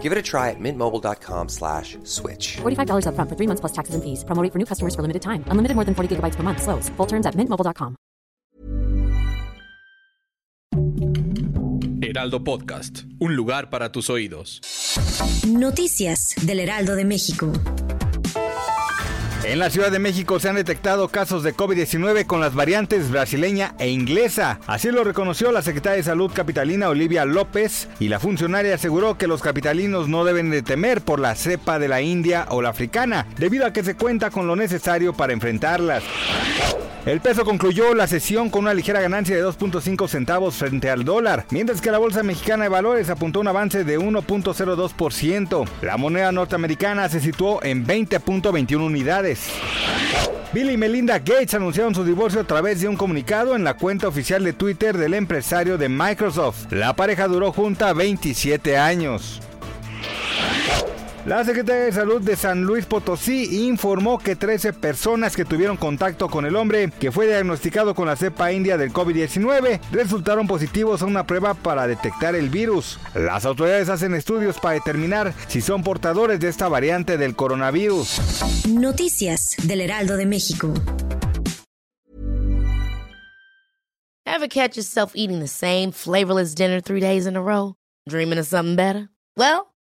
Give it a try at mintmobile.com slash switch. $45 upfront for three months plus taxes and fees. Promo rate for new customers for limited time. Unlimited more than 40 gigabytes per month. Slows. Full terms at mintmobile.com. Heraldo Podcast, un lugar para tus oídos. Noticias del Heraldo de México. En la Ciudad de México se han detectado casos de COVID-19 con las variantes brasileña e inglesa. Así lo reconoció la secretaria de Salud capitalina Olivia López y la funcionaria aseguró que los capitalinos no deben de temer por la cepa de la India o la africana, debido a que se cuenta con lo necesario para enfrentarlas. El peso concluyó la sesión con una ligera ganancia de 2.5 centavos frente al dólar, mientras que la Bolsa Mexicana de Valores apuntó un avance de 1.02%. La moneda norteamericana se situó en 20.21 unidades. Bill y Melinda Gates anunciaron su divorcio a través de un comunicado en la cuenta oficial de Twitter del empresario de Microsoft. La pareja duró junta 27 años. La Secretaría de Salud de San Luis Potosí informó que 13 personas que tuvieron contacto con el hombre que fue diagnosticado con la cepa india del COVID-19 resultaron positivos a una prueba para detectar el virus. Las autoridades hacen estudios para determinar si son portadores de esta variante del coronavirus. Noticias del Heraldo de México. Ever catch yourself eating the same flavorless dinner three days in a row? Dreaming of something better? Well,